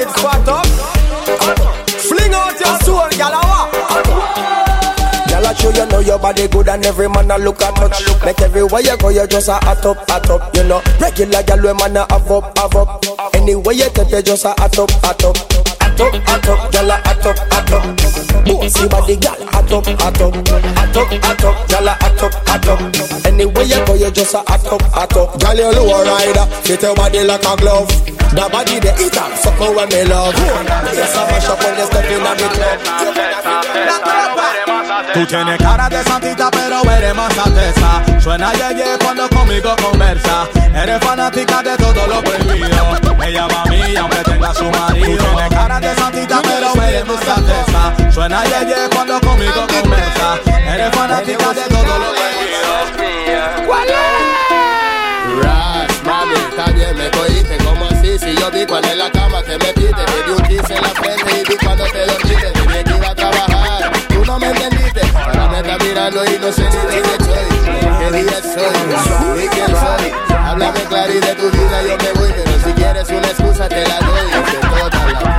it fat up. Fling out your soul, gyal a ah, walk. Gyal a show you know your body good and every man a look at touch. Make everywhere you go you just a hot up, hot up. You know regular gyal we man a have up, have up. Anywhere you take you just a hot up, hot up. Hot up, hot up, gyal a hot up, hot up. Bossy body gyal hot up, hot up, hot up, hot up. Gyal a hot up, hot up. Anywhere you go you just a hot up, hot up. Gyal you low rider, fit your body like a glove. The body they eat up, something when me love. Yes, I mash up when you step in the club. Tú tienes cara de santita pero eres más alteza. Suena yeye cuando conmigo conversa. Eres fanática de todo lo prohibido Me llama a mí aunque tenga su marido. Tú tienes cara de santita pero eres más alteza. Suena yeye cuando conmigo conversa. Eres fanática de todo lo prohibido ¿Cuál es? Ras, mami, está bien, me cogiste como así. Si yo vi cuando en la cama que me pide Te di un kiss en la frente y vi cuando te dormiste Estás mirando y no sé ni de qué soy ¿Qué día soy? ¿Y quién soy? Háblame claro y de tu vida yo me voy Pero si quieres una excusa te la doy. Toda la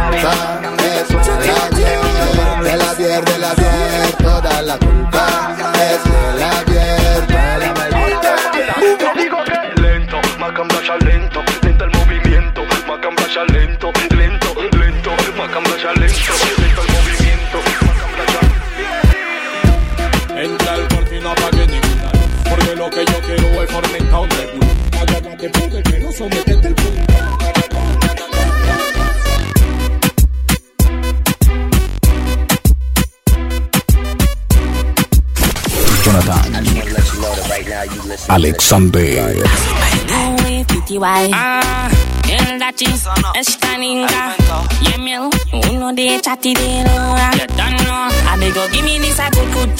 es de la bier, de la bier Toda la culpa. Es de la bier, de la maldita Yo digo que lento, macamblasha lento, lento el movimiento, lento, lento, lento, Jonathan Alexander Ah, I give me this a good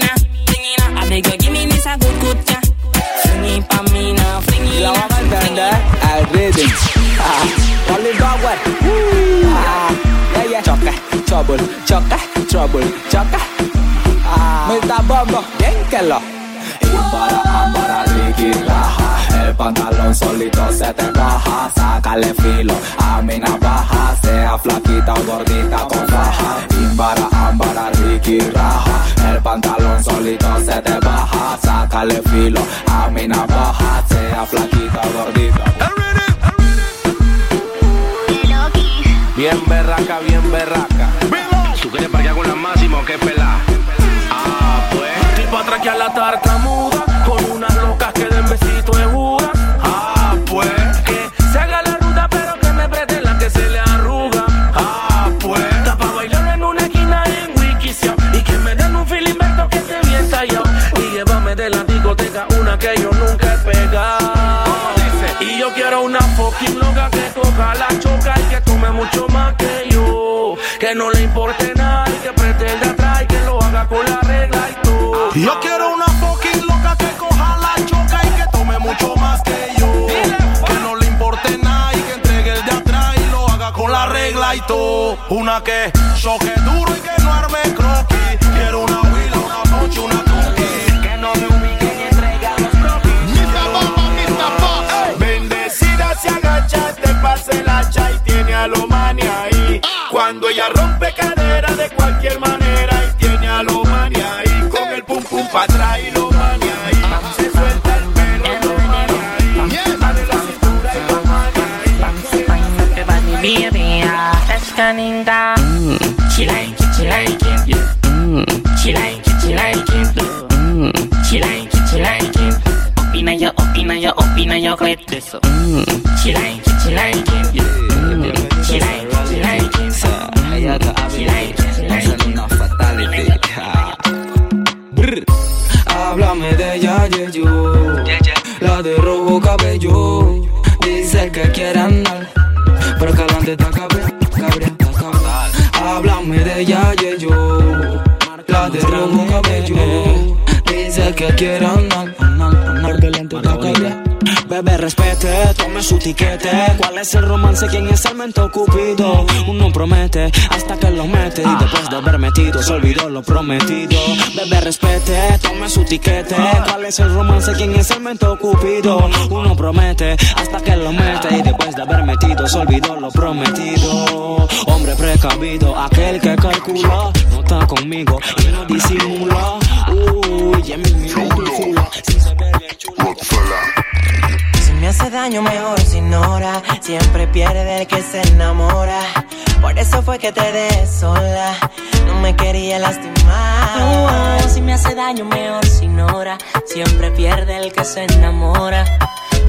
na I beg go give me this a good good ja Fling it pa me na, fling it na vamos a entender al rhythm. Ah, backward. Woo. Ah, yeah, yeah. Choca, trouble, choca, trouble, choca. Bombo, bien que lo. Y para raja El pantalón solito se te baja Sácale filo a mi navaja Sea flaquita o gordita con faja Y para ambara Ricky raja El pantalón solito se te baja Sácale filo a mi navaja Sea flaquita o gordita Bien berraca, bien berraca. Tú quieres parquear con la máxima o qué pelá. Atraque a la tartamuda. Con unas locas que den besito de juda. Ah, pues. Que se haga la ruda, pero que me preste la que se le arruga. Ah, pues. Está pa' bailar en una esquina en Wikisio. Y que me den un filimento que esté bien tallado. Y llévame de la discoteca una que yo nunca he pegado. Y yo quiero una fucking loca que coja la choca y que tome mucho más que yo. Que no le importe nada y que de atrás y que lo haga con la regla y. Yo Una que choque duro y que no arme croquis. Quiero una huila, una ponche, una cookie. Que no me ubique y entregue a los croquis. Bendecida se agacha, te pase el hacha y tiene a lo mania ahí. Cuando ella rompe cadera de cualquier manera y tiene a lo mania ahí. Con el pum pum pa' atrás up Mm, she like it, she like it yeah. Mm, she like it, she like it She like it, she like it una fatality. Brr. Háblame de ella, yeah, yo. La de rojo cabello. Dice que quiere andar. Pero que adelante está ella, yeah, yo. La de rojo cabello. Dice que quiere respete, tome su tiquete. ¿Cuál es el romance? ¿Quién es el mento cupido? Uno promete hasta que lo mete. Y después de haber metido, se olvidó lo prometido. Bebé, respete, tome su tiquete. ¿Cuál es el romance? ¿Quién es el mento cupido? Uno promete hasta que lo mete. Y después de haber metido, se olvidó lo prometido. Hombre precavido, aquel que calcula. No está conmigo y no disimula. Uy, en mi mira tu chula. Si se ve bien chula. Si me hace daño, mejor se ignora. Siempre pierde el que se enamora. Por eso fue que te dejé sola. No me quería lastimar. Oh, si me hace daño, mejor se ignora. Siempre pierde el que se enamora.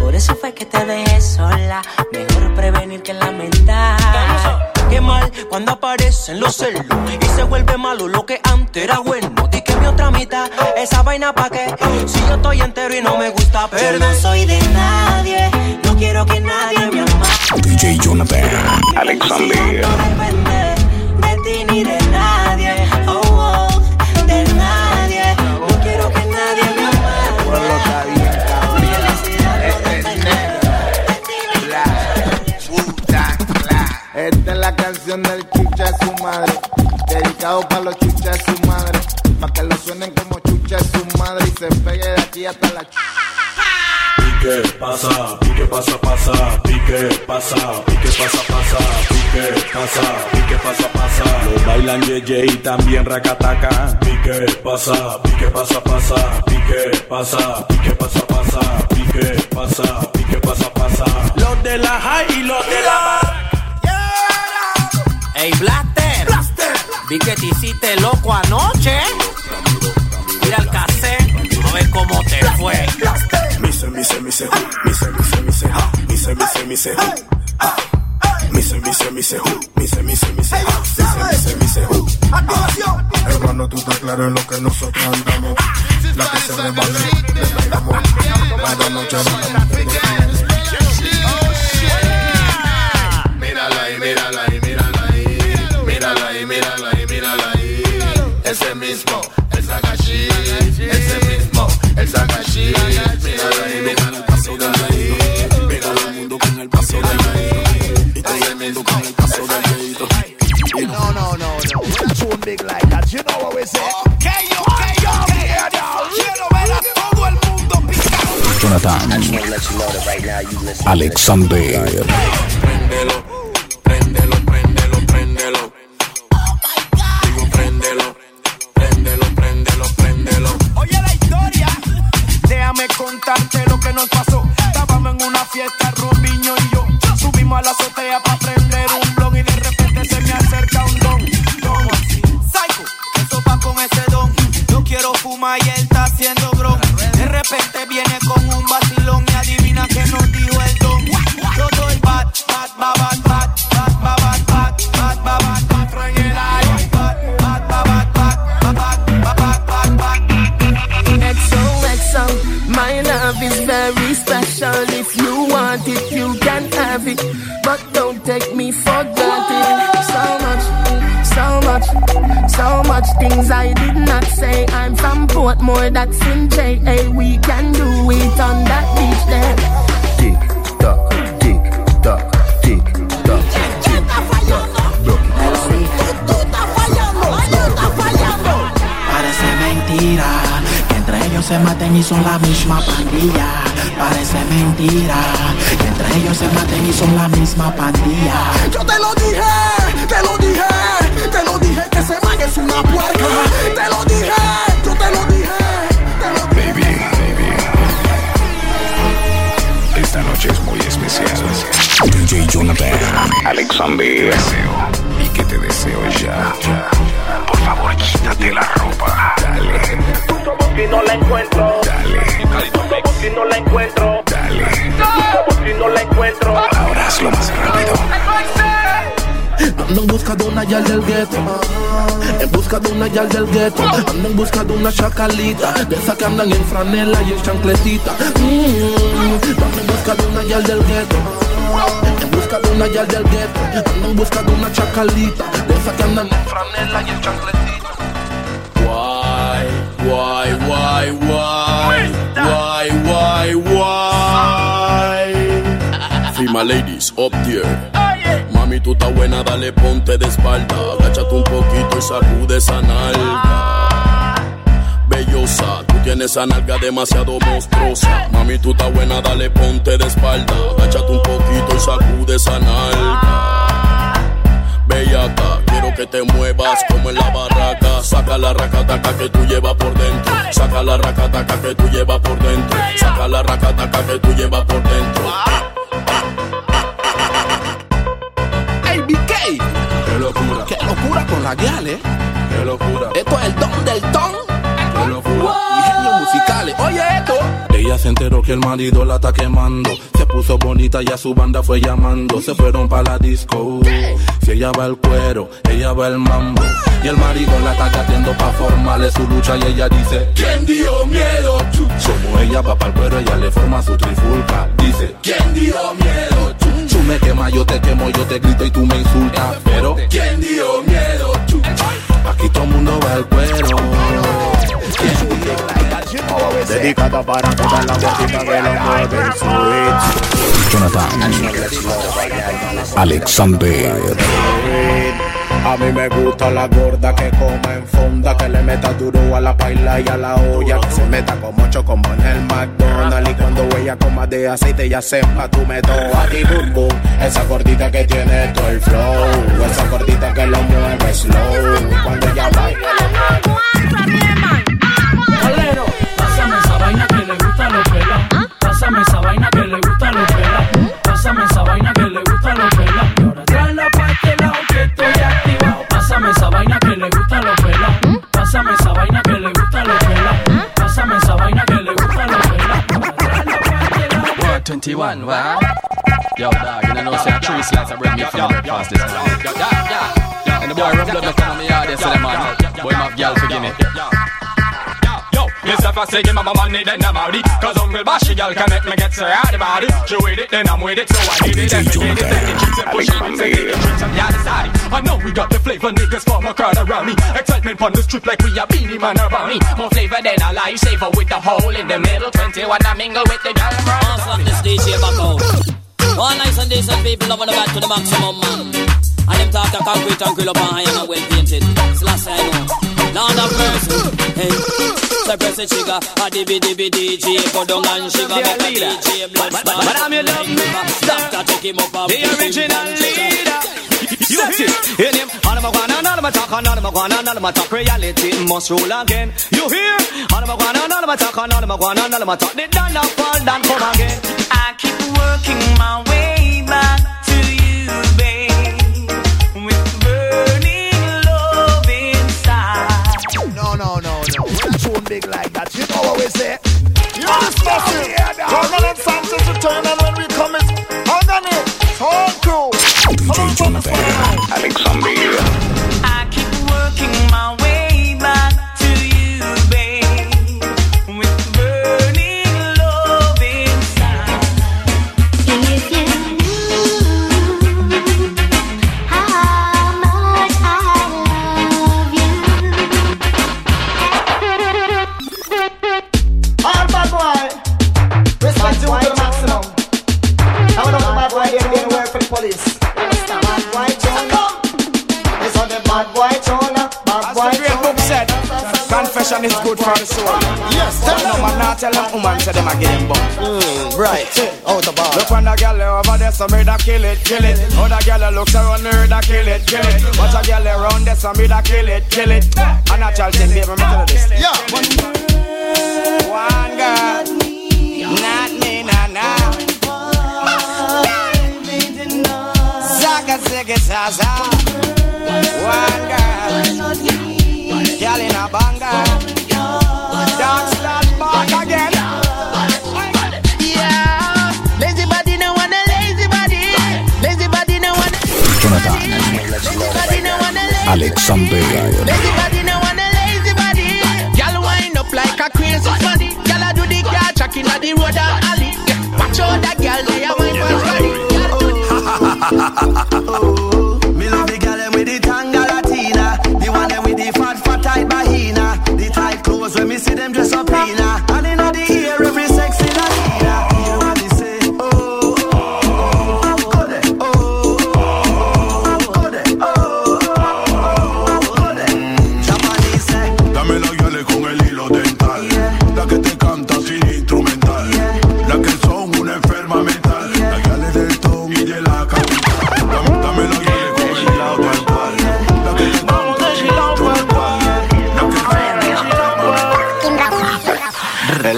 Por eso fue que te dejé sola. Mejor prevenir que lamentar. Qué mal cuando aparecen los celos y se vuelve malo lo que antes era bueno. Mi otra mitad, esa vaina pa' qué. Si yo estoy entero y no me gusta Yo perder. no soy de nadie. No quiero que nadie me amare. DJ Jonathan. Alexander. No depende de ti ni de nadie. Esta es la canción del chucha de su madre. Dedicado para los chuchas de su madre. Para que lo suenen como chucha de su madre y se pegue de aquí hasta la chucha. Pique pasa, pique pasa, pasa, pique pasa, pique pasa, pasa, pique pasa, pique pasa, pasa. Lo bailan Yeye y también Rakataka. Pique pasa, pique pasa, pasa, pique pasa, pique pasa, pasa, pique pasa, pique pasa, pasa. Los de la high y los de la Ey, Blaster. Vi que te hiciste loco anoche. Mira el cassette, a ver cómo te fue. Mise, mise, mise, mise, mise, mise, mise, mise, mise. Mise, mise, mise, mise, mise, mise, mise, mise, mise, hu. Hermano, tú estás claro en lo que nosotros andamos. La que se rebane, le bailamos. Cada noche bailamos. Mírala ahí, mírala ahí. Mismo, el Sagashi. Ese mismo, el Sagashi. Mírala ahí, mírala Paso del dedito. Mira al mundo con el paso del dedito. Y todo el mundo con el paso del dedito. No, No, no, no. We're too big like that. You know what we say? Okay, okay, okay. Quiero ver a todo el mundo picado. Jonathan. Alexander. Portmore, that's in JA. We can do it on that beach there. Tick tock, tick tock, tick tock, Parece mentira que entre ellos se maten y son la misma pandilla. Parece mentira que entre ellos se maten y son la misma pandilla. Yo te lo dije, te lo dije, te lo dije que ese man es una puerca. Te lo dije, Esta noche es muy especial. DJ Jonathan. Alexander. Y que te deseo ya. Por favor, quítate la ropa. Dale. Si no la encuentro, Dale. si no la encuentro, Dale. si no la encuentro. Ahora hazlo más rápido. Ando en busca de una yal del gueto. En busca de una yal del gueto. Ando en busca de una chacalita. De esa que andan en franela y en chancletita. Mm, Ando en busca de una yal del gueto. En busca de una yal del gueto. Ando en busca de una chacalita. De esa que andan en franela y en chancletita. Guay, guay, guay, guay, guay, guay, guay. My ladies, up there. Mami, tú estás buena, dale ponte de espalda. Agáchate un poquito y sacude esa nalga. Bellosa, tú tienes esa nalga demasiado monstruosa. Mami, tú estás buena, dale ponte de espalda. Agáchate un poquito y sacude esa nalga. Quiero que te muevas como en la barraca. Saca la racataca que tú llevas por dentro. Saca la racataca que tú llevas por dentro. Saca la racataca que tú llevas por dentro. BK. Qué locura. Qué locura con la guial, eh. Qué locura. Esto es el don del ton. Qué locura. Ingenios musicales. Oye esto. Ella se enteró que el marido la está quemando. Se puso bonita y a su banda fue llamando. Se fueron para la disco. Si ella va al cuero, ella va al mambo. Y el marido la está gateando pa' formarle su lucha. Y ella dice: ¿Quién dio miedo? Chu? Como ella va para el cuero, ella le forma su trifulca. Dice: ¿Quién dio miedo? Tú me quemas, yo te quemo, yo te grito y tú me Dedicada para las gordita que lo sweet. Jonathan. Alexander. A mí me gusta la gorda que come en fonda, que le meta duro a la paila y a la olla, que se meta como chocomo en el McDonald's. Y cuando ella coma de aceite, ya sepa tú me a ti boom boom. Esa gordita que tiene todo el flow, esa gordita que lo mueve slow. Cuando ella baila, Pásame esa vaina que le gusta a los pelas. Pásame esa vaina que le gusta a los pelas. Ahora tráela pa' este lado. Word 21, wow. Yo, dog, you know, say three slices of bread me from the breakfast this morning. Yeah, yeah, yeah. And the boy rub blood left on me ah, yard yesterday, man. Boy, my girl, forgive me. Yes, if I say give my money, then I'm out it. Cause Uncle Bashy girl can make me get so out about it. She with it, then I'm with it, so I need it. Then we get it, then the tricks and push it, and take the tricks on the other side. I know we got the flavor, niggas form a crowd around me. Excitement on the strip like we are beanie man around me. More flavor than a lifesaver with the hole in the middle. 21, I mingle with the girl. Pass up this DJ back out. All nice and decent people loving the back to the maximum, man. And them talk a concrete and grill up and iron and well painted. It's last I know. Lord of mercy. Hey. So press the trigger, a dibby dibby DJ, go down and shiver, make a DJ blood But I'm your love me. Doctor take him up and The original leader. You Set it. In him, all of my guana, all of my talk, all of my guana, all of my talk. Reality must rule again. You hear? All of my guana, all of my talk, all of my guana, all of my talk. The down now fall down, come again. I keep working my way big like that, you know what we say. You understand me? Colonel and Sanchez return and when we come it's underneath. Whole crew. DJ Jonathan. Alexander. I confession is good for the soul. Yes, But no man not tell them woman say them a him bum. Hmm, right. Out the bar. Look on the girl over there, some da kill it, kill it. Other girl looks around her, da kill it, kill it. Watch a girl around there, some da kill it, kill it. And a child thing, baby, me tell you this. Yeah. One girl, not me, nah, nah. Zaga, zigga, zaza. One girl, girl in a banger. Dance that back again. Yeah. Lazy body no want a lazy body. Lazy body no want a Jonathan. lazy body no want a lazy Alexander. Lazy body no want a lazy body. Girl wind up like a crazy body. Girl a do the car track inna the road and alley. Watch out that girl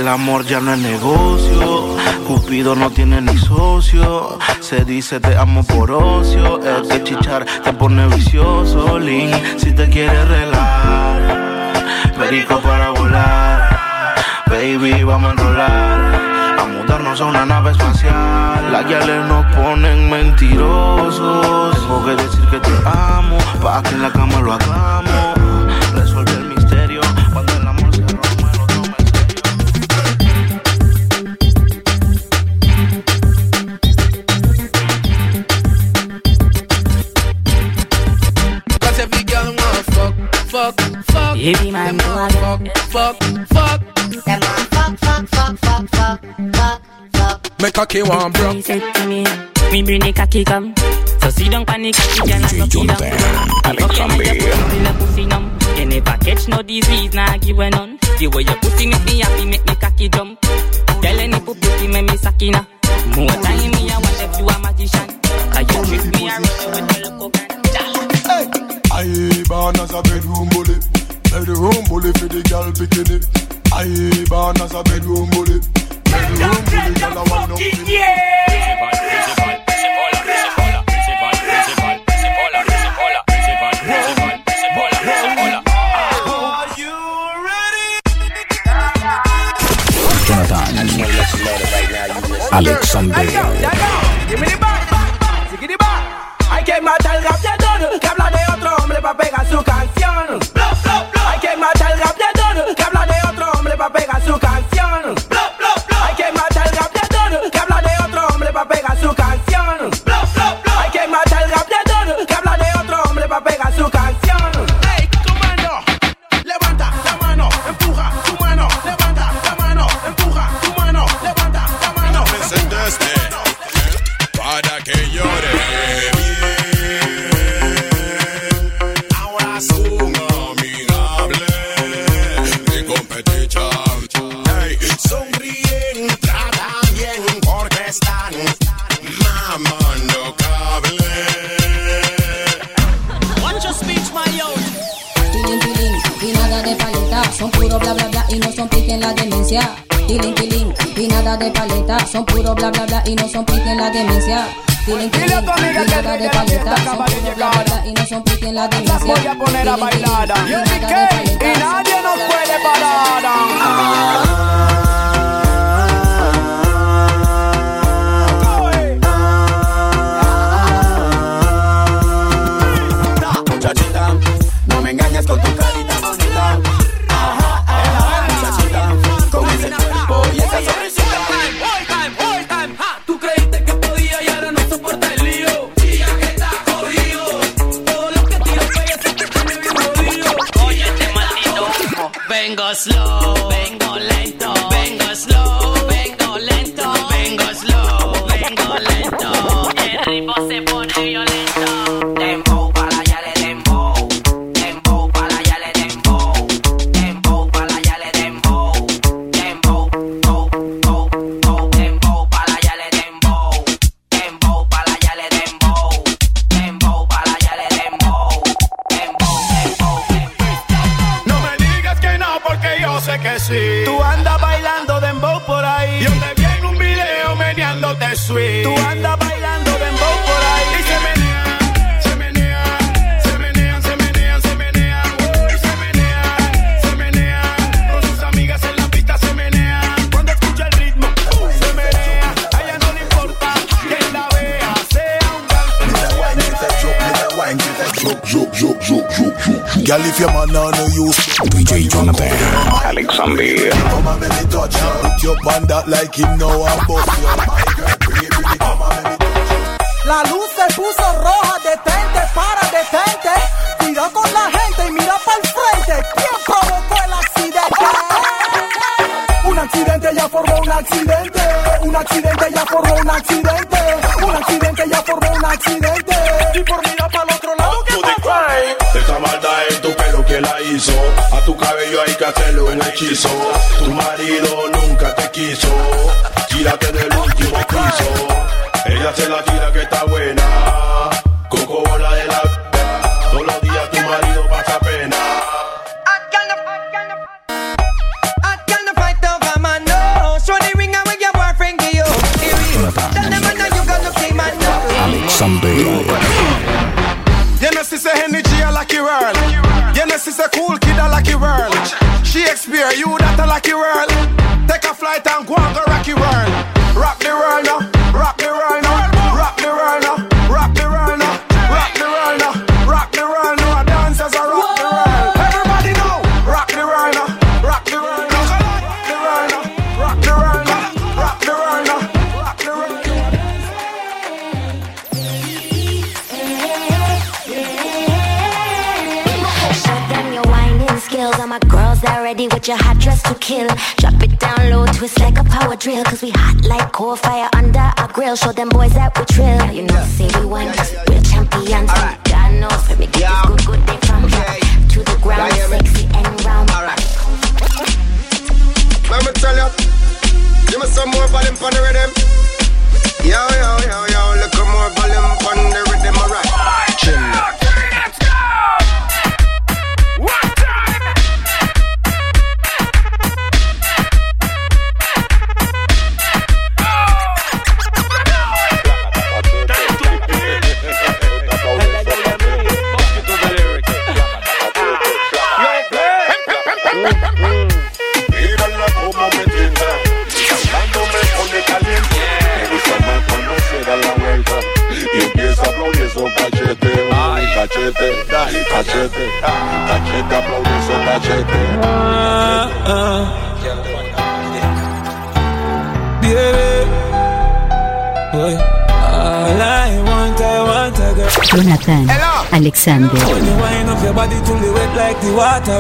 amor ya no es negocio, Cupido no tiene ni socio. Se dice te amo por ocio, el que chichar te pone vicioso. Link, si te quieres relar, perico para volar. Baby, vamos a enrolar, a mudarnos a una nave espacial. Las guiales nos ponen mentirosos. Tengo que decir que te amo, pa' que en la cama lo hagamos. Fuck, fuck, fuck. Them want fuck, fuck, fuck, fuck, fuck, fuck, fuck. Me cocky want broke. He said to me, me bring the cocky come. So sit down pon the cocky, girl, and suck it down. Fuck you, man, you put in the pussy numb. You never catch no disease, nah give you none. The way your pussy make me happy, make me cocky jump. Girl, any pussy make me sakina. More time me, I want if you a magician. Cause you trick me, I rush you with the loco can. I born as a bedroom bully. Bedroom bully for the girl bikini. I born as a bedroom bully. Bedroom bully, girl I want no Jonathan. Alexander. La voy a poner a bailar. Yo DJ Jonathan. Alexander. Come on, let me touch you. Put your band out like him now and bust you. My girl, baby, come on, let me touch you. La luz se puso roja, detente, para, detente. Cuidado con la gente y mira para el frente. ¿Quién provocó el accidente? Un accidente ya formó un accidente. Un accidente ya formó un accidente. Un accidente ya formó un accidente. Y por mirar para el otro lado, ¿qué pasa? Esa maldad en tu pelo que la hizo. Tu cabello hay que hacerlo en hechizo. Tu marido nunca te quiso. Tírate del último piso. Ella se la tira que está buena. To kill. Drop it down low, twist like a power drill. Cause we hot like coal fire under our grill. Show them boys that we trill. You know, say we won, we're champions. God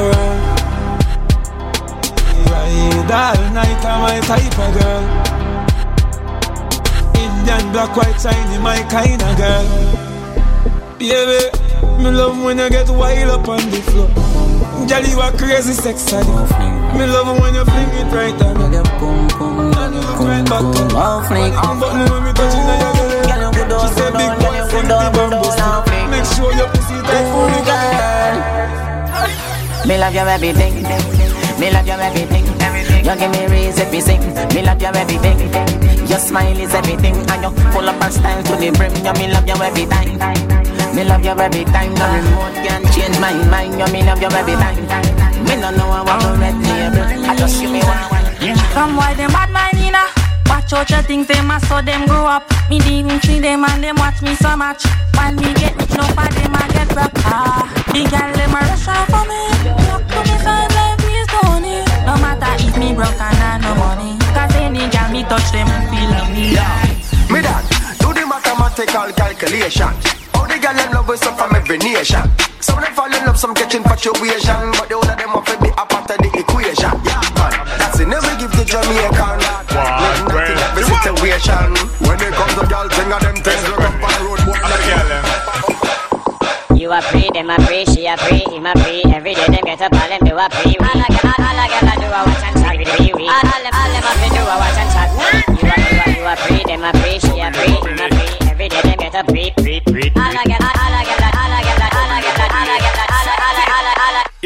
run. Eh? Ride all night, I'm my type of girl. Indian, black, white, shiny, my kind of girl. Baby, me love when you get wild up on the floor. Girl, you are crazy sex addict. Me love when you fling it right down. And you look right back at me. But me when me touching on your girl. She say big boy, sing the bamboo. Make sure your pussy tight for the girl. Me love your everything. Me love your everything. You give me reason to sing. Me love your everything. Your smile is everything, and you full of our style to the brim. You me love you every time. Me love you every time. No remote can change my mind. You me love you every time. Me no know I want to red label. I just give me one. Come why them bad mind Out your things them a so them grow up Me didn't see them and them watch me so much While me get rich no for them I get rock Ah, the girl them a rush off for me Look to me side like please don't Tony No matter if me broke and I no money Cause any girl me touch them feel love me Me dad, do the mathematical calculation. All the girl them love us up from every nation. Some of them fall in love, some catch infatuation, but the whole of them want to be a part of the equation. Yeah, man, that's it. Never give the Jamaican. Situation. When it comes to girl, thing of them things look up on the road, but I them. You are free, them are free, she are free, him are free. Every day them get up, all them do a free. All I get, all I get, I do a watch and chat with free. All all them, all them have do a watch and chat. You are, you are, you are free, them are free, she are free, him are free. Every day them get up, free.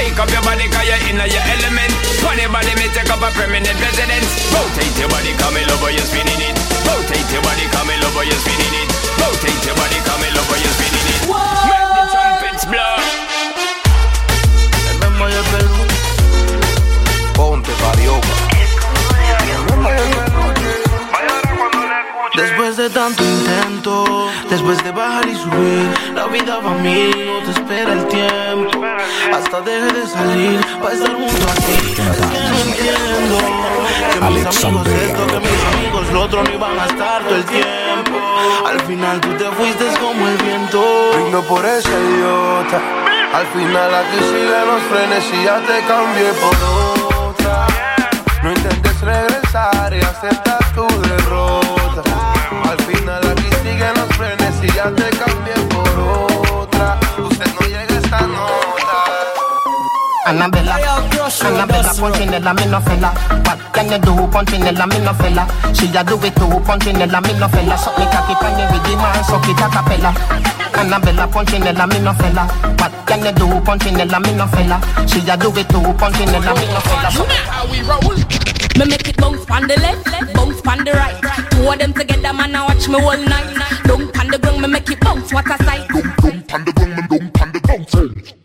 Take up your body, cause you're in your element. Funny body, me take up a permanent residence. Rotate your body, come in over, you're spinning it. Rotate your body, come in over, you're spinning it. Rotate your body, come in over, you're spinning it. Make the trumpets blow. Remember your belly. Ponte varioca. Después de tanto intento, después de bajar y subir, la vida va a mil, no te espera el tiempo. Hasta deje de salir para estar junto a ti. Es que no entiendo que mis amigos esto, que mis amigos lo otro no iban a estar todo el tiempo. Al final tú te fuiste como el viento. Brindo por ese idiota. Al final aquí siguen los frenes y ya te cambié por otra. No intentes regresar y acepta tu derrota. Ya te cambié por otra. Usted no llega a esta nota. Annabella. Annabella Punchinella, me no fella. What can you do? Punchinella, me no fella. She a do it too. Punchinella, me no fella. Suck me cocky pan you with the man, suck it a cappella. Annabella Punchinella, me no fella. What can you do? Punchinella, me no fella. She a do it too. Punchinella, me no fella. So how we roll. Me make it bounce on the left, bounce on the right. Two of them together, man, I watch me all night. Dunk on the ground, me make it bounce. What a sight. Bounce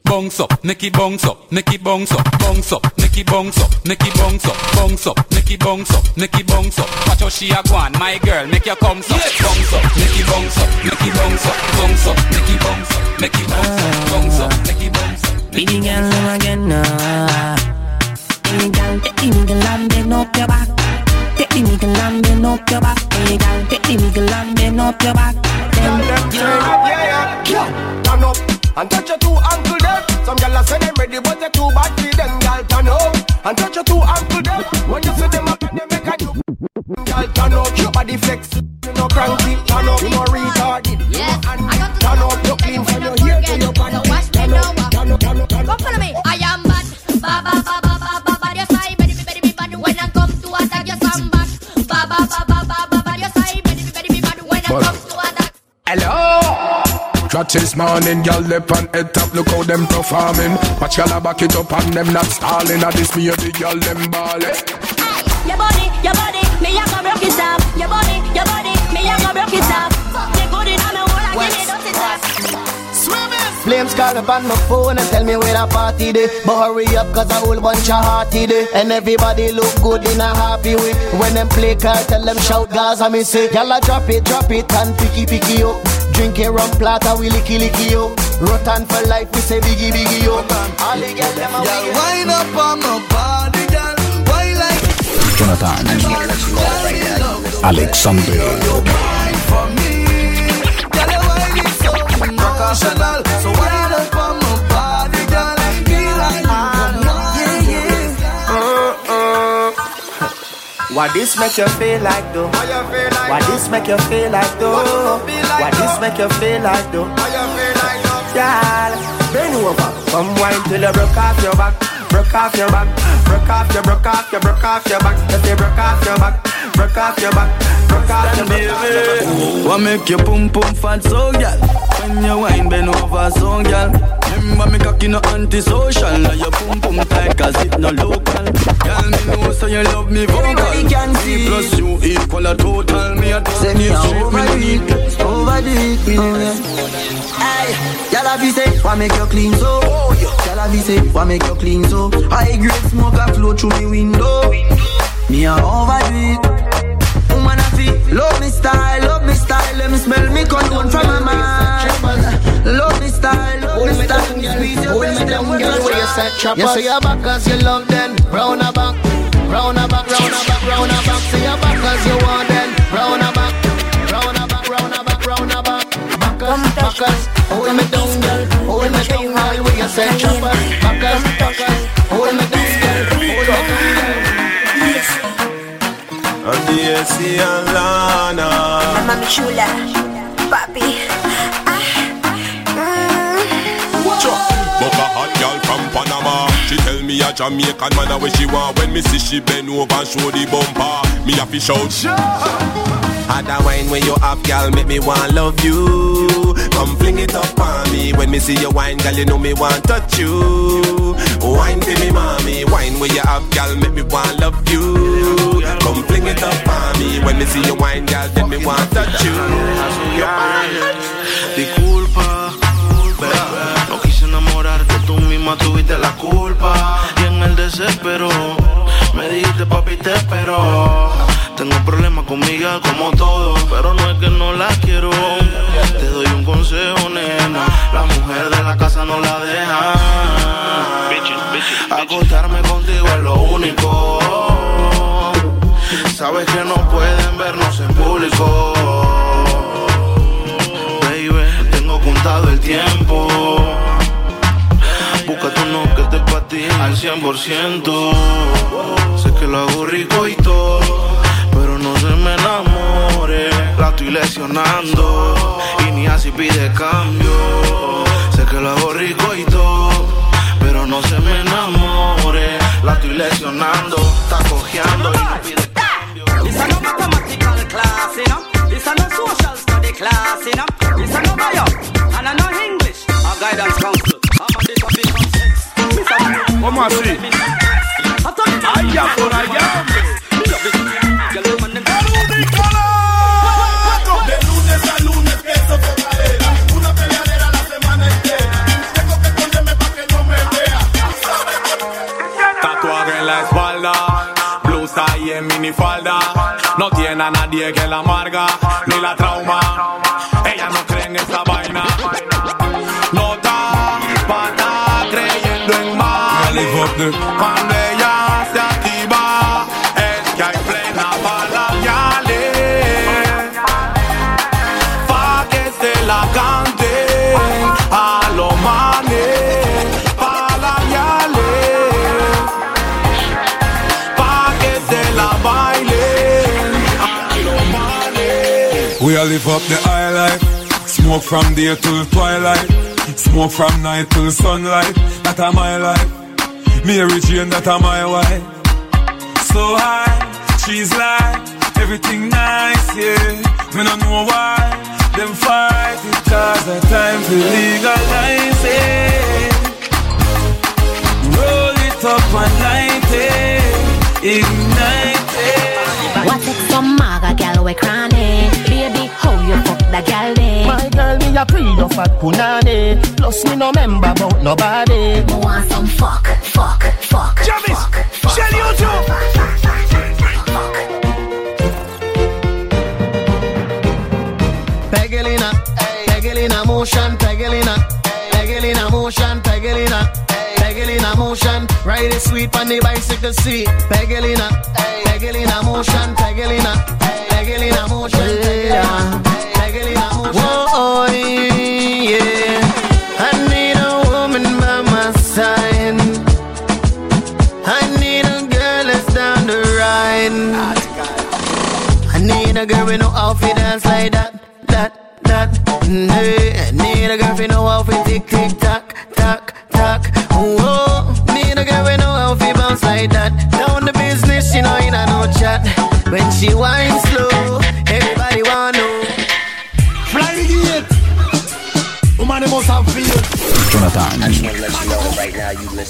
Bounce up, make it bounce up, make it bounce up, bounce up, make it bounce up, make it bounce up, bounce up, make it bounce up, make it bounce up. Watch how she a go on, my girl, make your come up, bounce up, make it bounce up, make it bounce up, bounce up, make it bounce up, make it bounce up, bounce up, make it bounce up. Baby girl, come again now. Up your back. Then Turn up, yeah, yeah. Turn up and touch your two ankle them. Some gyal say them ready, but they too bad for them. Gyal turn up and touch your two ankle them. When you see them up, they make a do. Gyal turn up, your body flex. You no cranky, turn up, you no retarded. This morning, girl lip on head top, look how them performing. Watch y'all back it up and them not stalling. At this me or the girl them ballin'. Eh. Your body, your body, me a go broke it up. Your body, your body, me a go broke it up. Fuck the good in me hole and give me dirty top. Flames call up on my phone and tell me where the party day. But hurry up cause a whole bunch of hearty day. And everybody look good in a happy way. When them play car, tell them shout Gaza me say. Y'all drop it, drop it and picky picky yo. Drink a rum plata, we licky licky yo. Rotan for life, we say biggie biggie yo. All the girls them a Girl, wind up on my body, girl. Wine like Jonathan Alexander for me. Girl, your wine is so emotional. What this make you feel like though? What this make you feel like though? What this make you feel like though? Girl, bend over, come wine till you broke off your back, broke off your back, broke off your, broke off your, broke off your back. If you broke off your back, broke off your back, broke off your, broke off your back. What make you pum pum fat so girl? When you wine bend over so girl. Remember me cocky no antisocial. Now your pum pum tight cause it no local. Girl me know so you love me vocal. You equal a total. Me a Say me a straight, me no overdo it, overdo it, oh yeah. Hey, y'all have say, why make you clean so? Y'all have say, why make you clean so? High grade smoke a flow through me window. Me a overdo it. Woman a feel, love me style, love me style. Let me smell me cologne from my mind. Love me style, love me style. Squeeze your breast, them with your You say your back cause you love them. Round a back, round a back, round a back, round a back. Say your back cause you want them. Round a back, round a back, round a back, round a back. Backers, backers, hold me down, girl. Hold me down, girl. Where you say choppers, backers, backers, hold me down, girl. Hold me down, girl. Andiesi and Lana Mami chula, papi. Buck a hot girl from Panama She tell me a Jamaican man a where she want When me see she bend over and show the bumper Me a fish out Had a wine when you have, girl, make me want love you. Come fling it up on me. When me see you wine, girl, you know me want touch you. Wine to me, mommy. Wine where you have, girl, make me want love you. Come fling it up on me. When me see you wine, girl, then me want touch you. Disculpa, bebé, misma tuviste la culpa. Y en el desespero, me dijiste papi te espero. Tengo problemas conmigo como todo, pero no es que no la quiero. Te doy un consejo, nena, la mujer de la casa no la deja. Acostarme contigo es lo único. Sabes que no pueden vernos en público. Baby, tengo contado el tiempo. Búscate uno que te patine al 100%. Sé que lo hago rico y todo, pero no se me enamore. La estoy lesionando y ni así pide cambio. Sé que lo hago rico y todo, pero no se me enamore. funcionando, está cojeando y no pide cambio. No mathematical class, you know. This no social study class, you know. This a no bio, and a no English. A guidance council. I'm a ¿Cómo así? Allá por allá, De lunes a lunes que eso fogadera Una peleadera la semana entera Tengo que esconderme pa' que no me vea Tatuaje en la espalda, blusa y en minifalda. No tiene a nadie que la amarga ni la trauma. Ella no cree en esa mal. Cuando ella se activa, es que hay plena bala Pa' que se la cante a los manes. Pa' la yale. Pa' que se la bailen a los manes. We all live up the high life. Smoke from day till twilight. Smoke from night till sunlight. That a my life. Mary Jane, that a my wife. So high, she's like everything nice, yeah. Me no know why them fight it cause the time to legalize it. Roll it up and light it, ignite it. What take some maga gal we cranny? Baby, how you that gal day? My girl, me a pre your fat punani. Plus me no member about nobody. Me want some fuck, fuck, fuck Javis, shell you too. Pegelina, Pegelina motion, Pegelina. Pegelina motion, Pegelina. Pegelina motion. Ride it sweet on the bicycle seat. Pegelina, Pegelina motion,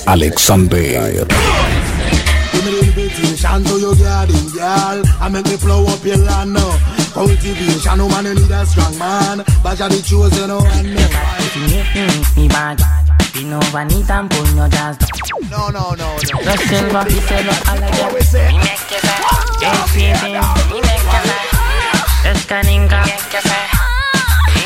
Alexander Give me the invitation to your garden, girl I make me flow up your land now Cultivation, woman, you need a strong man But you're the chosen one Mi bag, Pino vanita en puño jazz No, no, no, no. Los silva y se lo ala ya Mi mekke fe, el fiete Mi mekke fe, es caninga Mekke fe,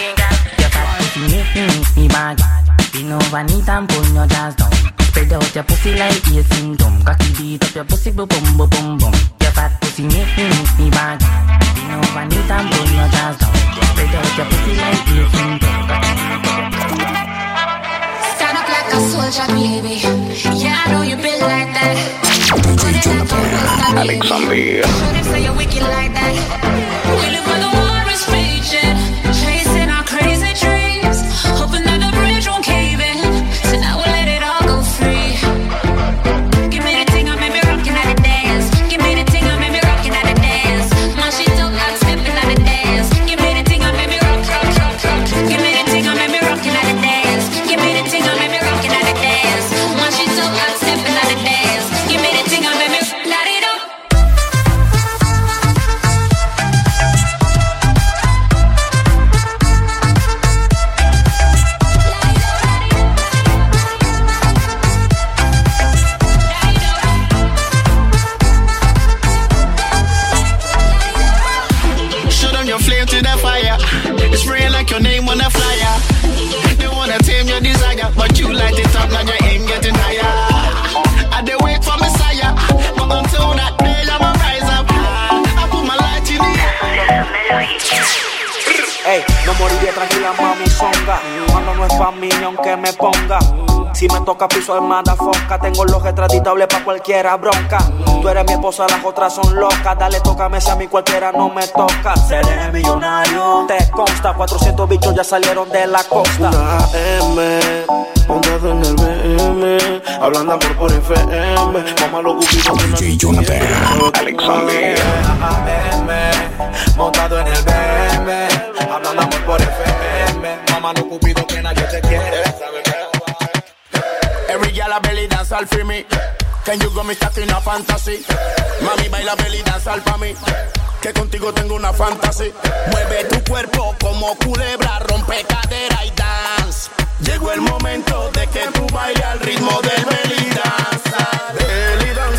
inga Yo pa' mi, mi bag Pino vanita en puño jazz down. Spread out your pussy like a syndrome Cocky beat up your pussy boom boom boom boom boom. Your fat pussy make me miss me bag Pino vanita en puño jazz down. Spread out your pussy like a syndrome Stand up like a soldier, baby. Yeah, I know you built like that. DJ Jonathan Alexander. Show them say you're wicked like that. We live where the me ponga. Si me toca piso armada fosca, tengo los retratitables pa' cualquiera bronca. Tú eres mi esposa, las otras son locas. Dale, tócame si a mí cualquiera no me toca. Seré millonario. Te consta, 400 bichos ya salieron de la costa. Una M, montado en el BM. Hablando por por FM. Mamá lo cupido. DJ Jonathan. Alexander. Una AM, montado en el mano cupido que nadie te quiere. Every girl a belly dance all for me. Can you go me stuck in a fantasy? Mami baila belly dance all pa' mí. Que contigo tengo una fantasy. Mueve tu cuerpo como culebra, rompe cadera y dance. Llegó el momento de que tú bailes al ritmo del belly dance. Belly dance.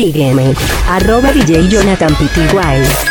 Sígueme. Arroba DJ Jonathan Pty.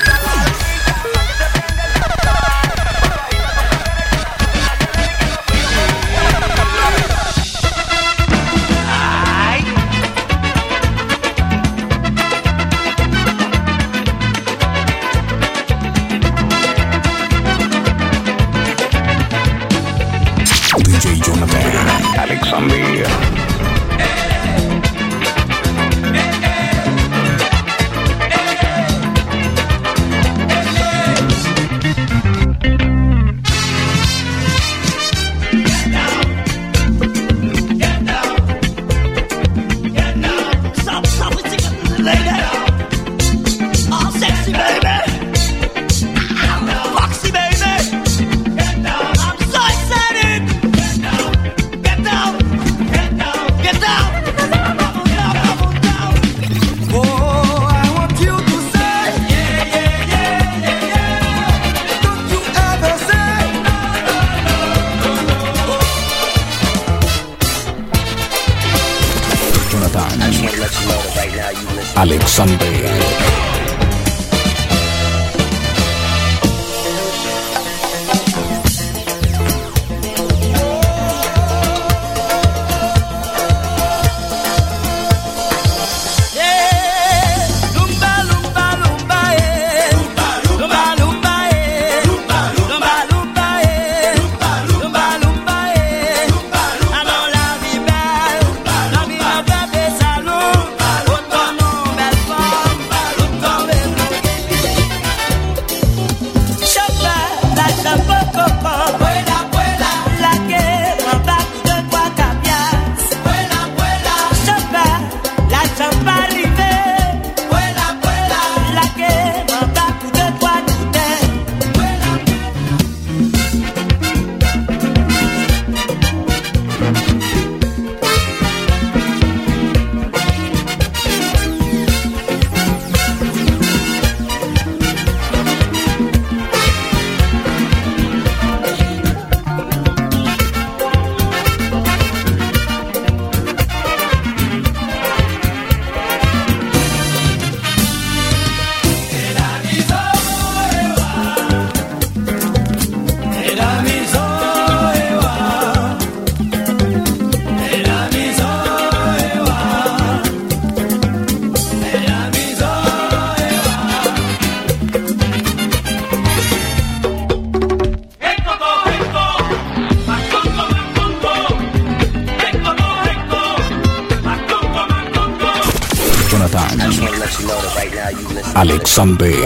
Mozambique.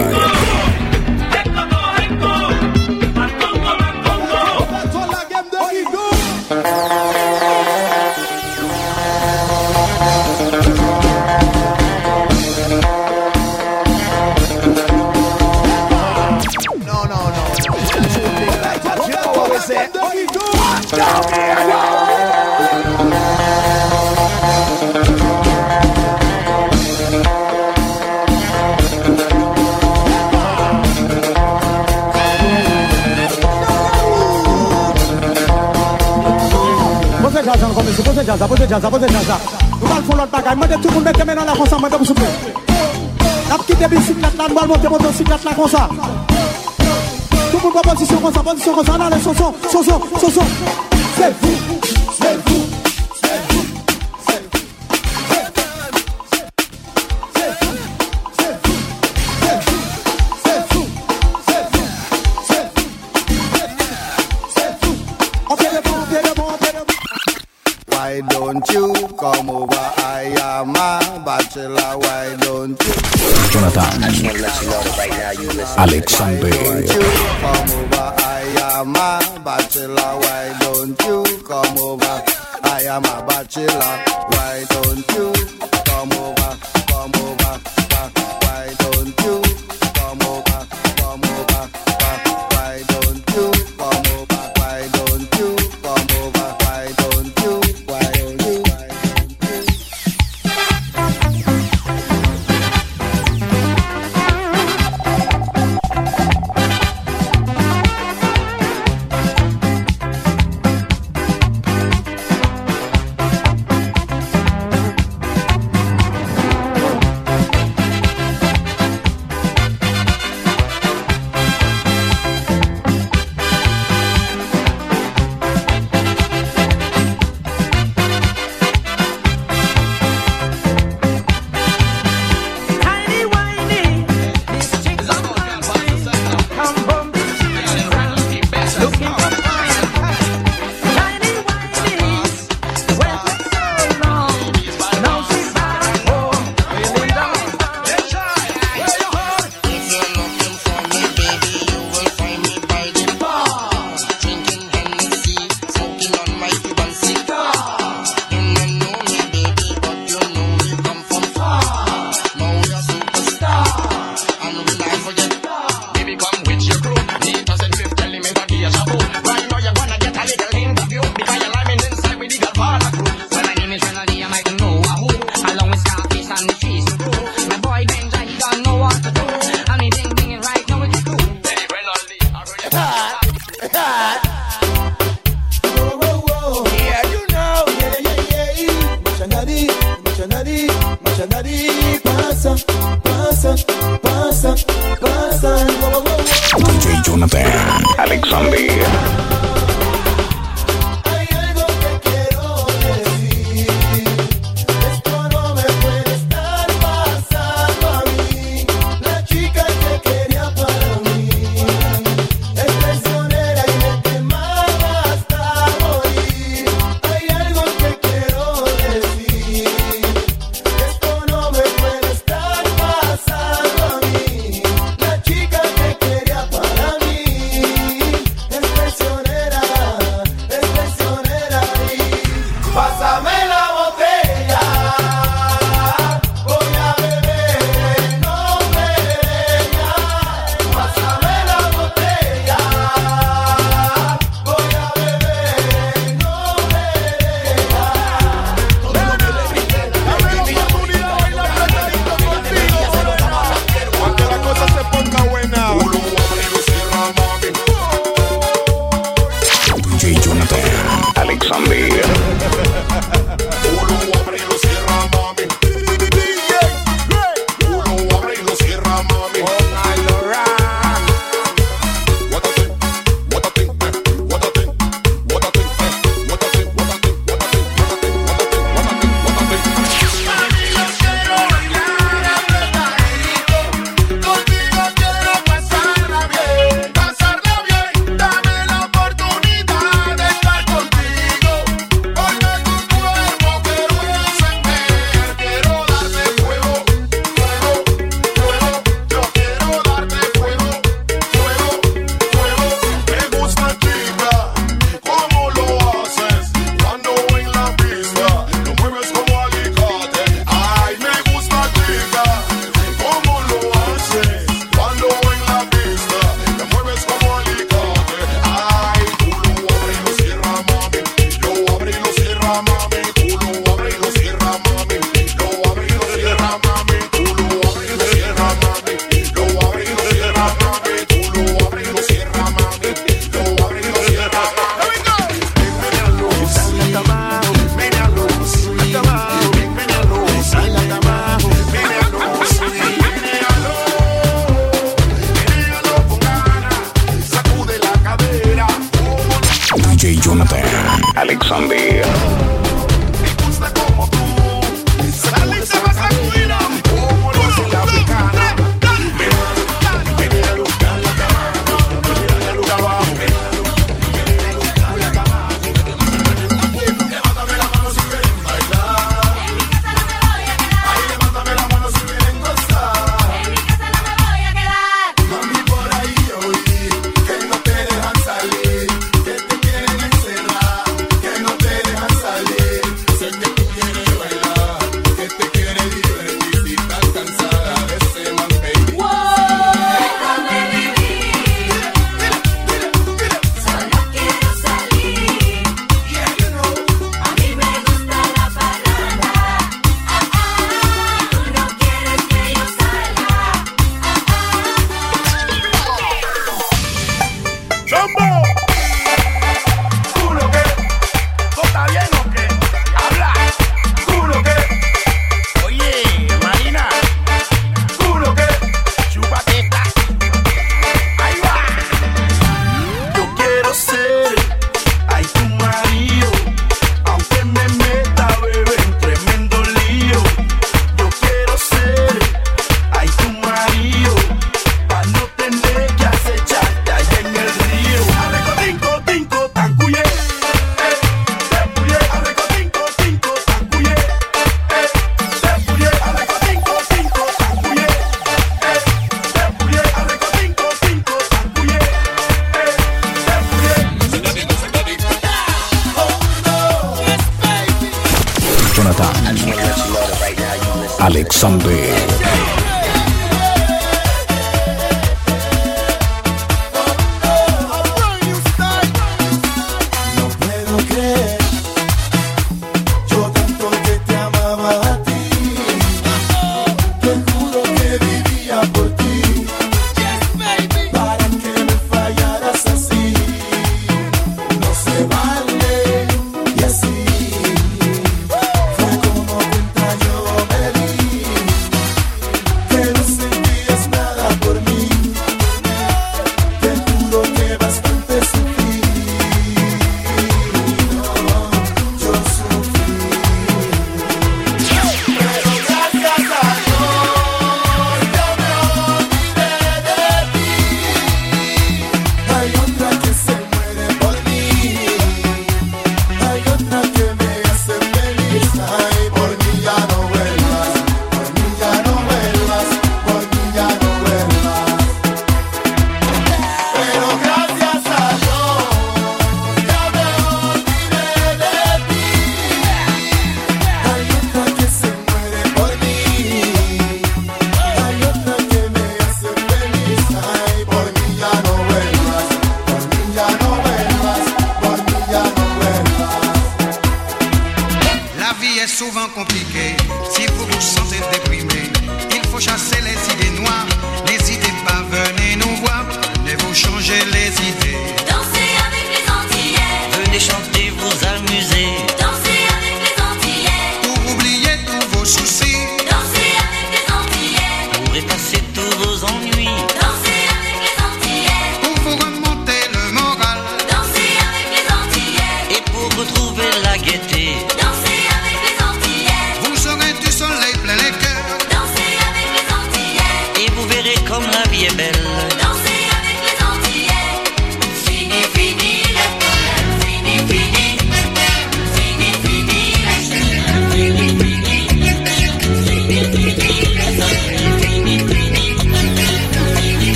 Sunday.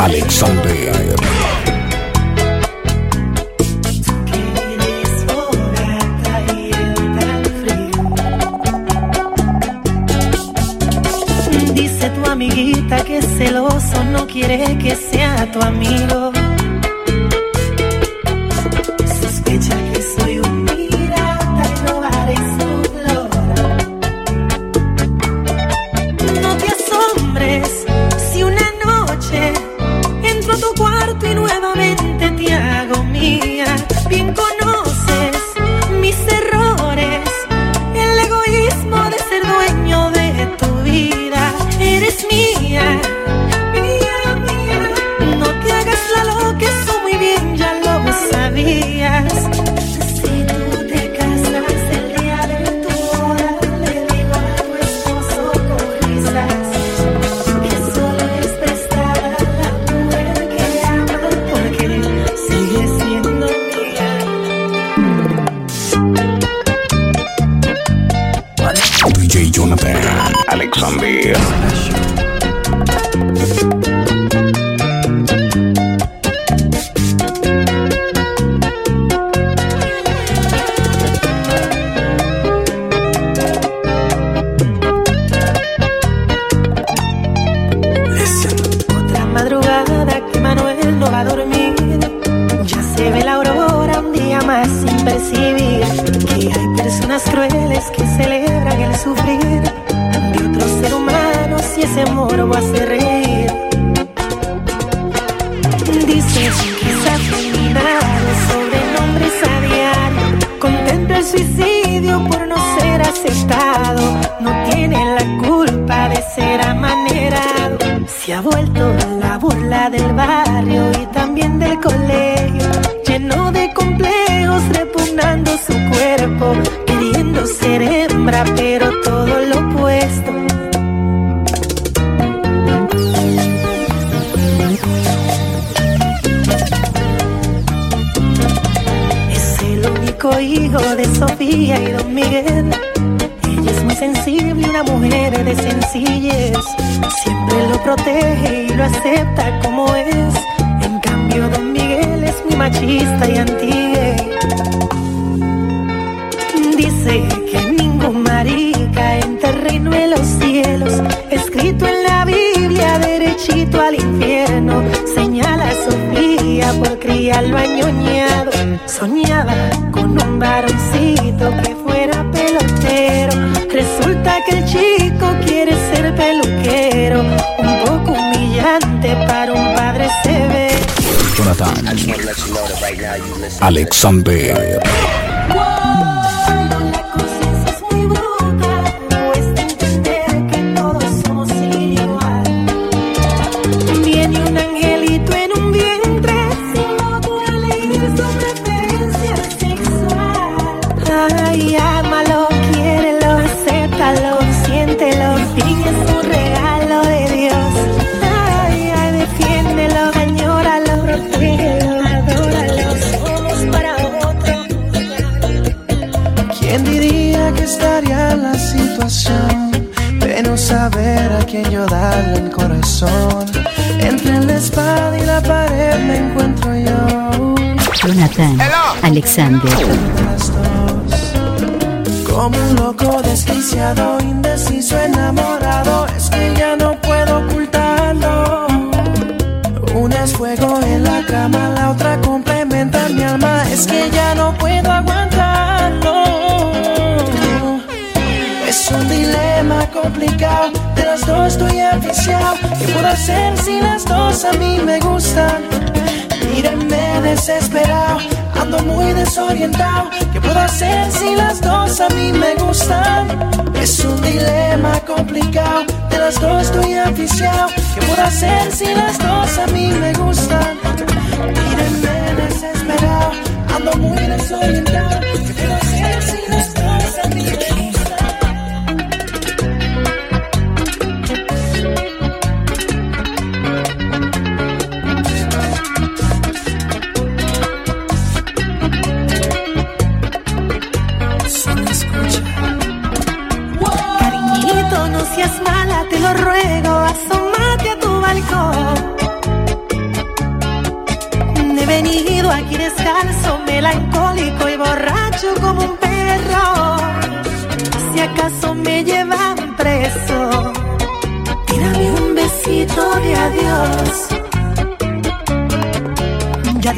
Alexander. Dice tu amiguita que celoso no quiere que sea tu amigo. pero todo lo opuesto. Es el único hijo de Sofía y Don Miguel. Ella es muy sensible, una mujer de sencillez. Siempre lo protege y lo acepta como es. En cambio, Don Miguel es muy machista y antiguo. Derechito al infierno. Señala a Sofía por criarlo añoñado. Soñaba con un varoncito que fuera pelotero. Resulta que el chico quiere ser peluquero. Un poco humillante para un padre severo. Jonathan. Alexander. Quién yo darle el corazón? Entre la espada y la pared me encuentro yo. Jonathan Alexander. Como un loco desquiciado, indeciso, enamorado, es que ya no puedo ocultarlo. Una es fuego en la cama, la otra complementa mi alma, es que ya no puedo aguantarlo. Es un dilema complicado, las dos estoy enviciado. ¿Qué puedo hacer si las dos a mí me gustan? Mírenme desesperado, ando muy desorientado. ¿Qué puedo hacer si las dos a mí me gustan? Es un dilema complicado, de las dos estoy enviciado. ¿Qué puedo hacer si las dos a mí me gustan? Mírenme desesperado, ando muy desorientado. ¿Qué puedo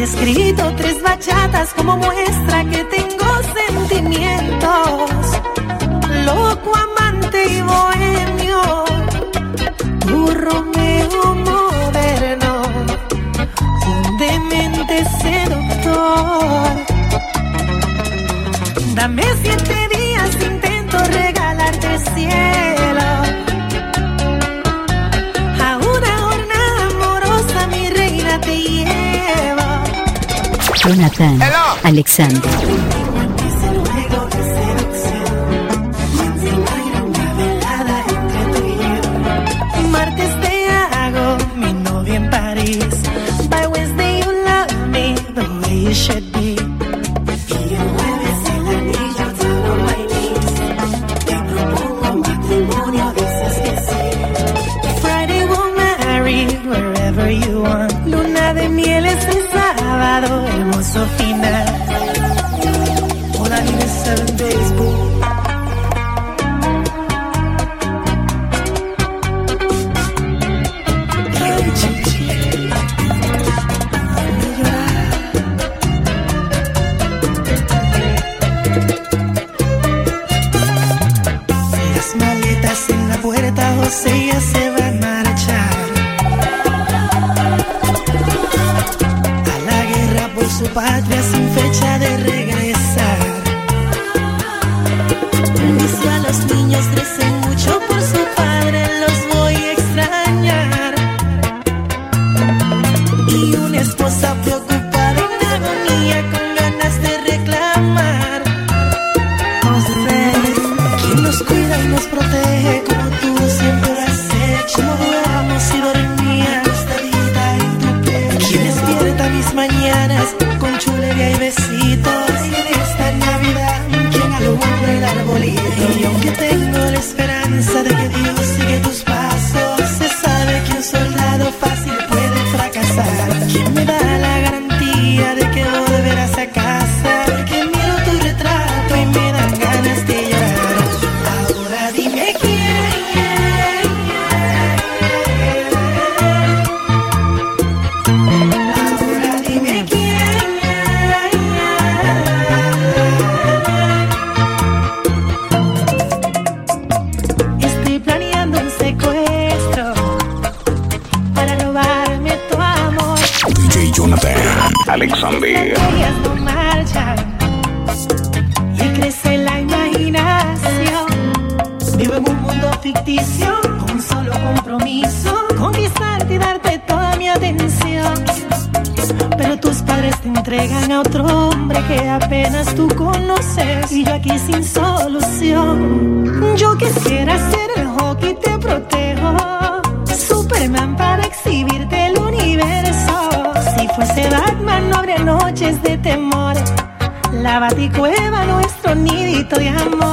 Descrito tres bachatas como muestra que Alexander.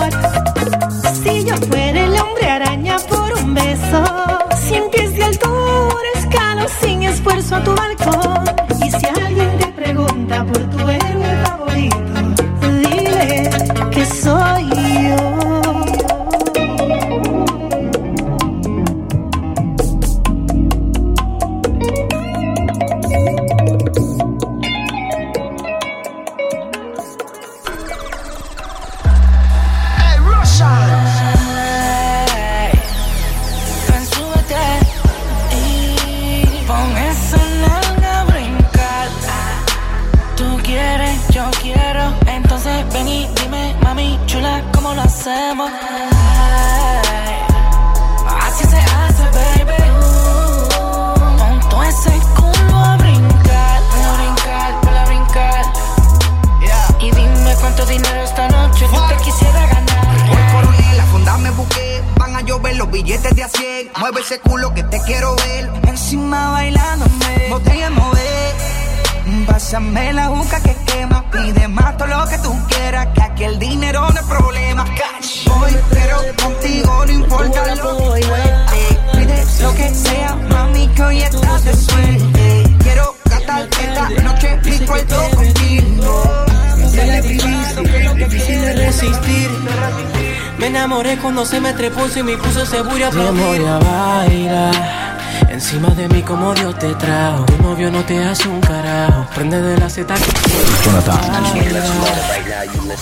De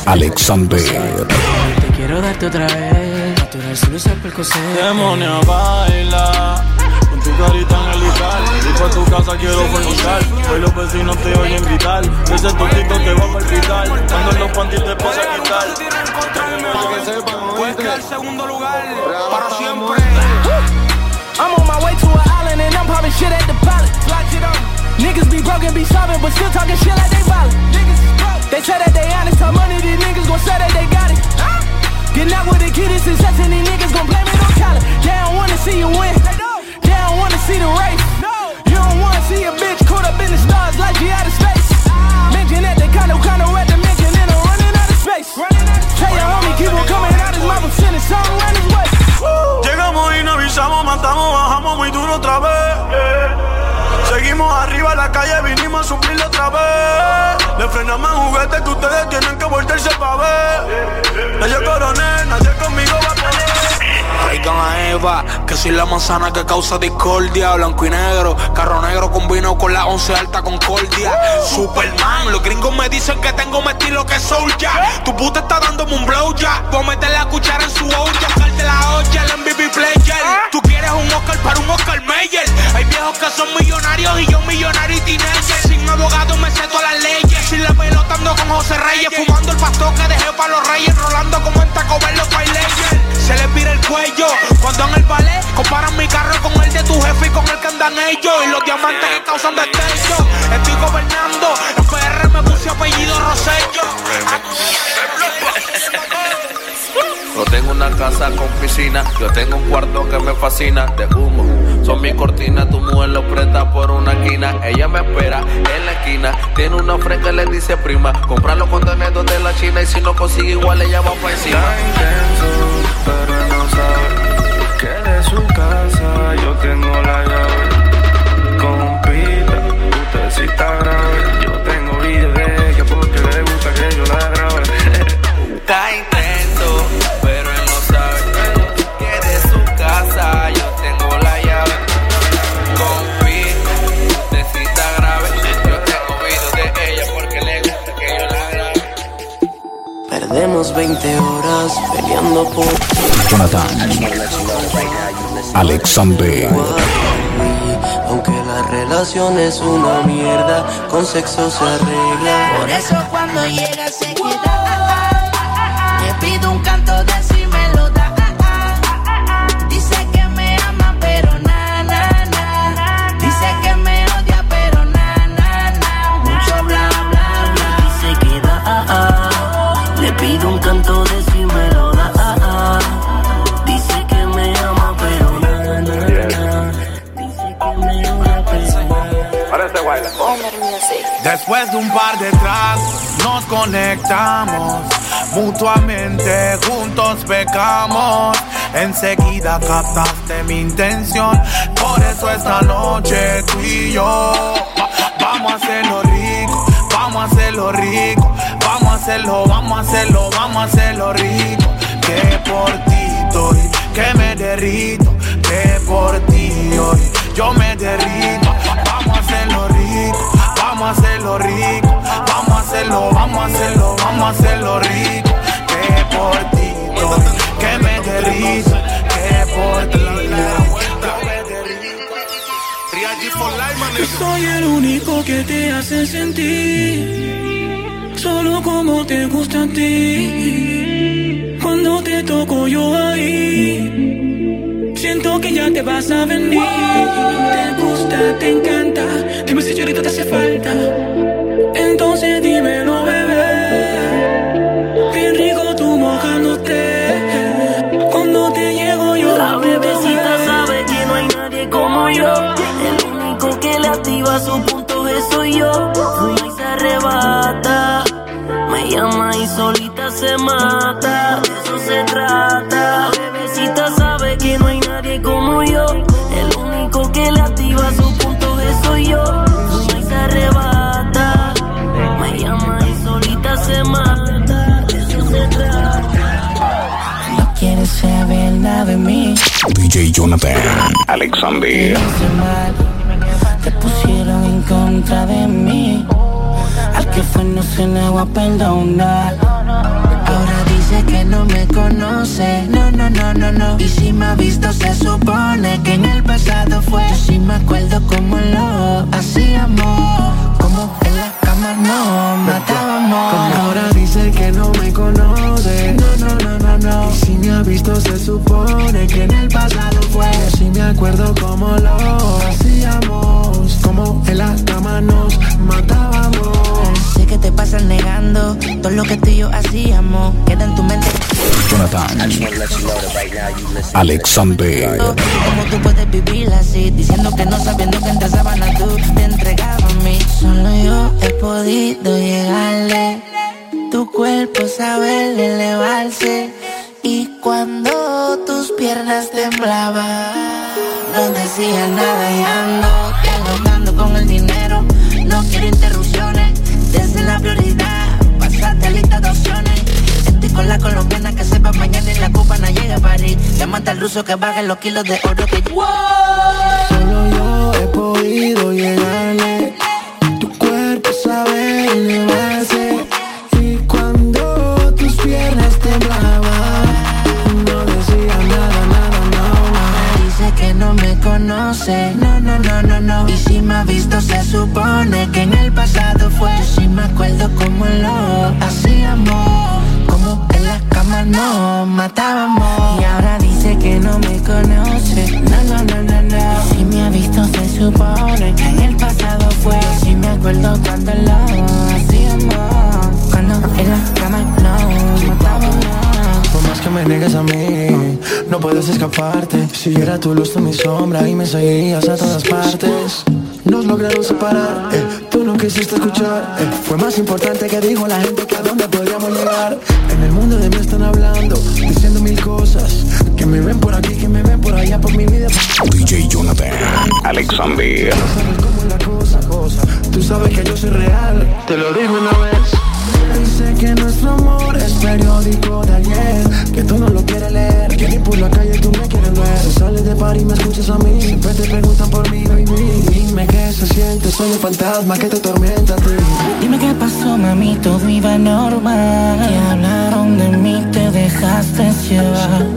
Alexander. Te quiero darte otra vez Natural solo es percocet Demonia baila. Con tu carita angelical Y pa' tu casa quiero fornicar. Hoy los vecinos te oyen gritar Ese totito te va a palpitar Cuando los panties te pasa a quitar. Puedes quedar segundo lugar para siempre. I'm on my way to an island and I'm popping shit at the pilot. Niggas be broken, be sobbing, but still talking shit out with the kid is success and these niggas gon' blame it on Colin. They don't wanna see you win. They don't wanna see the race. You don't wanna see a bitch caught up in the stars like she out of space. Mention that they kinda kinda at the mention and I'm running out of space. Tell your homie keep on coming out his mouth and send his song around his way. Llegamos y no avisamos, matamos, bajamos muy duro otra vez. Seguimos arriba en la calle, vinimos a suplirlo otra vez. Le frenamos en juguete que ustedes tienen que volverse pa' ver. Yo coroné, nadie conmigo va a poder. Traigan a Eva, que soy la manzana que causa discordia. Blanco y negro, carro negro combino con la once alta concordia. Superman, los gringos me dicen que tengo más estilo que Soulja. Tu puta está dándome un blow ya. Voy a meter la cuchara en su olla. Salte la olla, el MVP player. Tú quieres un Oscar para un Oscar Mayer. Hay viejos que son millonarios y yo millonario y teenager. Sin abogado me sé todas las leyes. Sin la pelota ando con José Reyes. Fumando el pastor que dejé para los reyes. Rolando como en Taco Bell los. Se les vira el cuello Cuando en el ballet comparan mi carro con el de tu jefe y con el que andan ellos Y los diamantes que causan destello Estoy gobernando En PR me puse apellido Rosello Yo tengo una casa con piscina, yo tengo un cuarto que me fascina de humo. Son mis cortinas, tu mujer lo presta por una esquina. Ella me espera en la esquina, tiene una fresca y le dice prima. Comprar los contenedores de la China y si no consigue igual ella va para encima. Que de su casa yo tengo la llave. Compita, usted sí está Perdemos 20 horas peleando por Jonathan. Alexander. Aunque la relación es una mierda, con sexo se arregla. Por eso cuando llega se queda. Después de un par de tragos nos conectamos mutuamente, juntos pecamos. Enseguida captaste mi intención, por eso esta noche tú y yo va- vamos a hacerlo rico, vamos a hacerlo rico, vamos a hacerlo, vamos a hacerlo, vamos a hacerlo rico. Que por ti estoy, que me derrito, que por ti hoy yo me derrito. Vamos a hacerlo rico, vamos a hacerlo rico, vamos a hacerlo, vamos a hacerlo, vamos a hacerlo rico. Que por ti estoy, que me derrito, que por ti Yo soy el único que te hace sentir solo como te gusta a ti. Cuando te toco yo ahí, siento que ya te vas a venir. Te gusta, te encanta, dime si ahorita te hace falta. Entonces dímelo, bebé. Bien rico tú mojándote. Cuando te llego yo, La bebecita sabe que no hay nadie como yo. El único que le activa su punto G soy yo. Fuma y se arrebata. Llama y solita se mata. De eso se trata. La bebecita sabe que no hay nadie como yo. El único que le activa su punto G soy yo. Fuma y se arrebata. Me llama y solita se mata. De eso se trata. No quieres saber nada de mí. DJ Jonathan. Alexander. te pusieron en contra de mí. Que fue no se le va a perdonar. Ahora dice que no me conoce. No, no, no, no, no. Y si me ha visto, se supone que en el pasado fue. Yo sí me acuerdo cómo lo hacíamos. Como en la cama no matábamos. Ahora dice que no me conoce. No, no, no, no, no. Y si me ha visto, se supone que en el pasado fue. Yo sí me acuerdo cómo lo hacíamos. Como en la cama nos matábamos. Te pasas negando todo lo que tú y yo hacíamos. Queda en tu mente. Jonathan. Alexander. ¿Cómo tú puedes vivir así? Diciendo que no sabiendo que entre sábanas tú te entregabas a mí. Solo yo he podido llegarle. Tu cuerpo sabe elevarse. Y cuando tus piernas temblaban, no decía nada y ando dialogando con el dinero. No quiero interrupciones. Desde la prioridad, pasaste lista de opciones. Estoy con la colombiana que sepa mañana y la copa no llega a París. Llámate al ruso que baje los kilos de oro que Solo yo he podido llegarle. Tu cuerpo sabe elevarse. Y cuando tus piernas temblaban, no decía nada, nada, no. Dice que no me conoce. No, no, no, no, no. Y si me ha visto, se supone que en el pasado fue. Yo sí me acuerdo cómo lo hacíamos. Como en la cama nos matábamos. Y ahora dice que no me conoce. No, no, no, no, no. Si me ha visto, se supone que en el pasado fue. Yo sí me acuerdo cuando lo hacíamos. Cuando en la cama me niegues a mí, no puedes escaparte. Si yo era tu luz, tú mi sombra y me seguías a todas partes. Nos lograron separar, eh, tú no quisiste escuchar. eh, fue más importante que dijo la gente que a dónde podríamos llegar. En el mundo de mí están hablando, diciendo mil cosas. Que me ven por aquí, que me ven por allá, por mi vida. DJ Jonathan. Alexander. cosa, cosa. Tú sabes que yo soy real, te lo digo una vez. Que nuestro amor es periódico de ayer, que tú no lo quieres leer, que ni por la calle tú me quieres ver. Tú sales de par y me escuchas a mí, siempre te preguntan por mí, baby. Dime qué se siente, soy el fantasma que te tormenta a ti. Dime qué pasó, mami, todo iba normal. Que hablaron de mí, te dejaste llevar.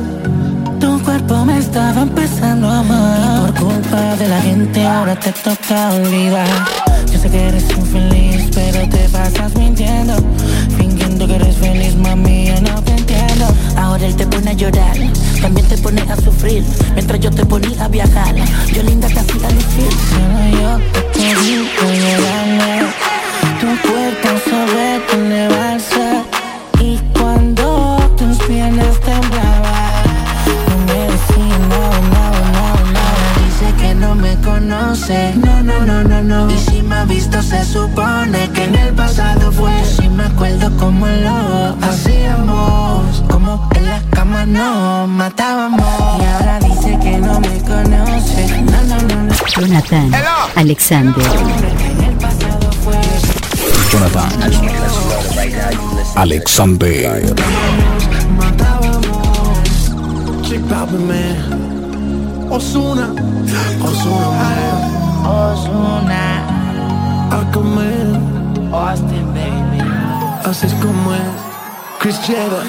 Tu cuerpo me estaba empezando a amar. Por culpa de la gente ahora te toca olvidar. Yo sé que eres infeliz, pero te pasas mintiendo. Fingiendo que eres feliz, mami, yo no te entiendo. Ahora él te pone a llorar, también te pone a sufrir. Mientras yo te ponía a viajar, yo linda te hacía lucir. Solo yo te podía llegarle. Tu cuerpo sobre tu Alexander. Jonathan Alexander. Osuna. Osuna. Osuna. Austin, baby. Así es como es. Chris Jeda.